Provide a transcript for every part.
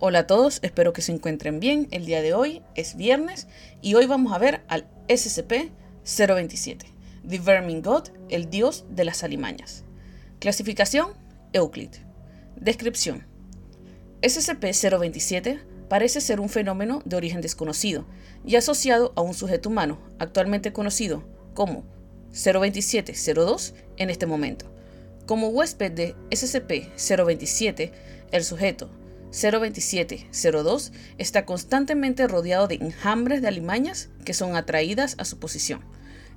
Hola a todos, espero que se encuentren bien. El día de hoy es viernes y hoy vamos a ver al SCP-027, The Vermin God, el dios de las alimañas. Clasificación, Euclid. Descripción. SCP-027 parece ser un fenómeno de origen desconocido y asociado a un sujeto humano, actualmente conocido como 02702 en este momento. Como huésped de SCP-027, el sujeto 02702 está constantemente rodeado de enjambres de alimañas que son atraídas a su posición.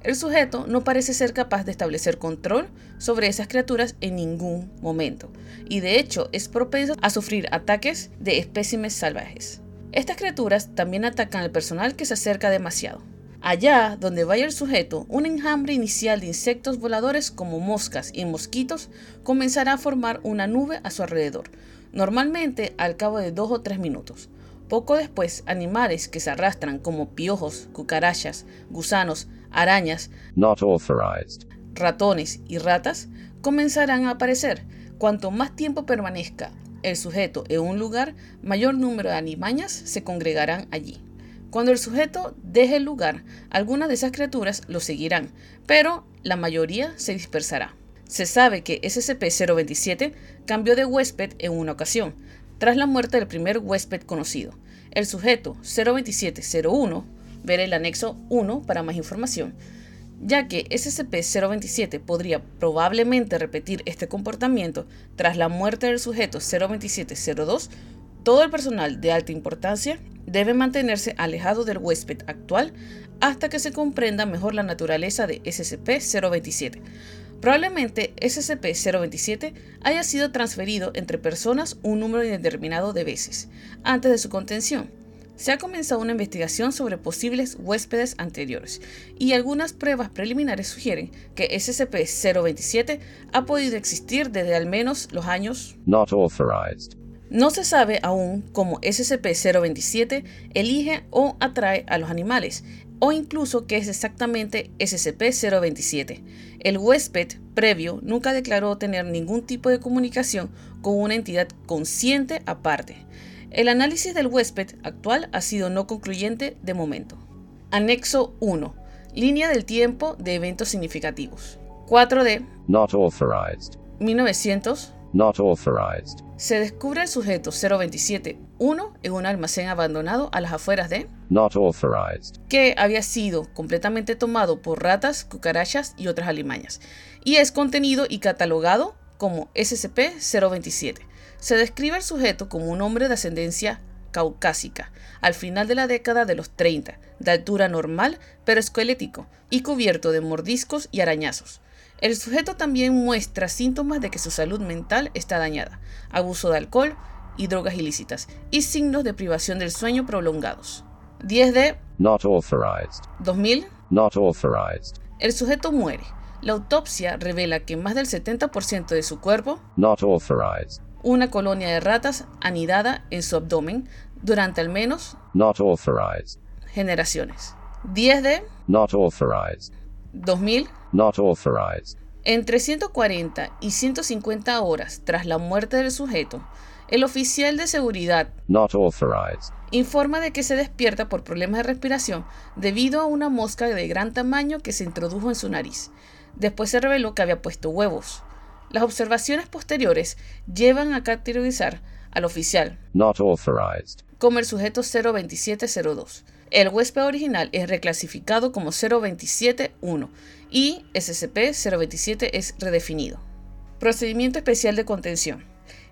El sujeto no parece ser capaz de establecer control sobre esas criaturas en ningún momento, y de hecho es propenso a sufrir ataques de espécimes salvajes. Estas criaturas también atacan al personal que se acerca demasiado. Allá donde vaya el sujeto, un enjambre inicial de insectos voladores como moscas y mosquitos comenzará a formar una nube a su alrededor, normalmente al cabo de dos o tres minutos. Poco después, animales que se arrastran como piojos, cucarachas, gusanos, arañas, ratones y ratas comenzarán a aparecer. Cuanto más tiempo permanezca el sujeto en un lugar, mayor número de animañas se congregarán allí. Cuando el sujeto deje el lugar, algunas de esas criaturas lo seguirán, pero la mayoría se dispersará. Se sabe que SCP-027 cambió de huésped en una ocasión, tras la muerte del primer huésped conocido. El sujeto 02701, ver el anexo 1 para más información, ya que SCP-027 podría probablemente repetir este comportamiento tras la muerte del sujeto 02702, todo el personal de alta importancia debe mantenerse alejado del huésped actual hasta que se comprenda mejor la naturaleza de SCP-027. Probablemente SCP-027 haya sido transferido entre personas un número indeterminado de veces antes de su contención. Se ha comenzado una investigación sobre posibles huéspedes anteriores y algunas pruebas preliminares sugieren que SCP-027 ha podido existir desde al menos los años No se sabe aún cómo SCP-027 elige o atrae a los animales o incluso que es exactamente SCP-027. El huésped previo nunca declaró tener ningún tipo de comunicación con una entidad consciente aparte. El análisis del huésped actual ha sido no concluyente de momento. Anexo 1. Línea del tiempo de eventos significativos. 4D. Not authorized. 1900. Not authorized. Se descubre el sujeto 027-1 en un almacén abandonado a las afueras de Not authorized. que había sido completamente tomado por ratas, cucarachas y otras alimañas, y es contenido y catalogado como SCP-027. Se describe al sujeto como un hombre de ascendencia caucásica, al final de la década de los 30, de altura normal pero esquelético, y cubierto de mordiscos y arañazos. El sujeto también muestra síntomas de que su salud mental está dañada, abuso de alcohol y drogas ilícitas, y signos de privación del sueño prolongados. 10 de Not authorized. 2000, Not authorized. el sujeto muere. La autopsia revela que más del 70% de su cuerpo, Not authorized. una colonia de ratas anidada en su abdomen durante al menos Not authorized. generaciones. 10 de Not authorized. 2000, Not authorized. Entre 140 y 150 horas tras la muerte del sujeto, el oficial de seguridad Not authorized. informa de que se despierta por problemas de respiración debido a una mosca de gran tamaño que se introdujo en su nariz. Después se reveló que había puesto huevos. Las observaciones posteriores llevan a categorizar al oficial Not authorized. como el sujeto 02702. El huésped original es reclasificado como 0271 y SCP-027 es redefinido. Procedimiento especial de contención.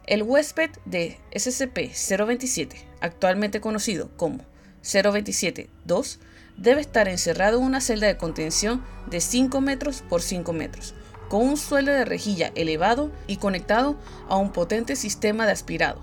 El huésped de SCP-027, actualmente conocido como 027-2, debe estar encerrado en una celda de contención de 5 metros por 5 metros, con un suelo de rejilla elevado y conectado a un potente sistema de aspirado.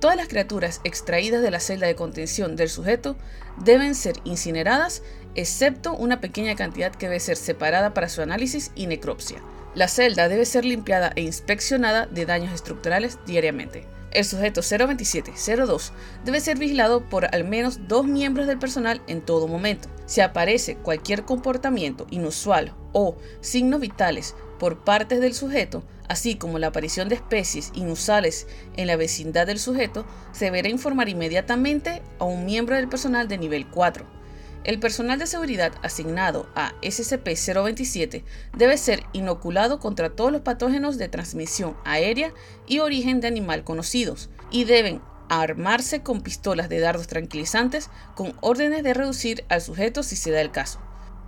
Todas las criaturas extraídas de la celda de contención del sujeto deben ser incineradas, excepto una pequeña cantidad que debe ser separada para su análisis y necropsia. La celda debe ser limpiada e inspeccionada de daños estructurales diariamente. El sujeto 027-02 debe ser vigilado por al menos dos miembros del personal en todo momento. Si aparece cualquier comportamiento inusual o signos vitales por partes del sujeto, así como la aparición de especies inusuales en la vecindad del sujeto, se deberá informar inmediatamente a un miembro del personal de nivel 4. El personal de seguridad asignado a SCP-027 debe ser inoculado contra todos los patógenos de transmisión aérea y origen de animal conocidos, y deben armarse con pistolas de dardos tranquilizantes con órdenes de reducir al sujeto si se da el caso.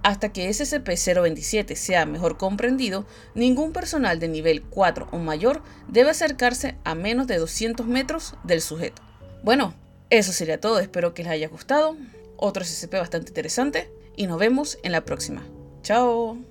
Hasta que SCP-027 sea mejor comprendido, ningún personal de nivel 4 o mayor debe acercarse a menos de 200 metros del sujeto. Bueno, eso sería todo, espero que les haya gustado. Otro SCP bastante interesante y nos vemos en la próxima. Chao.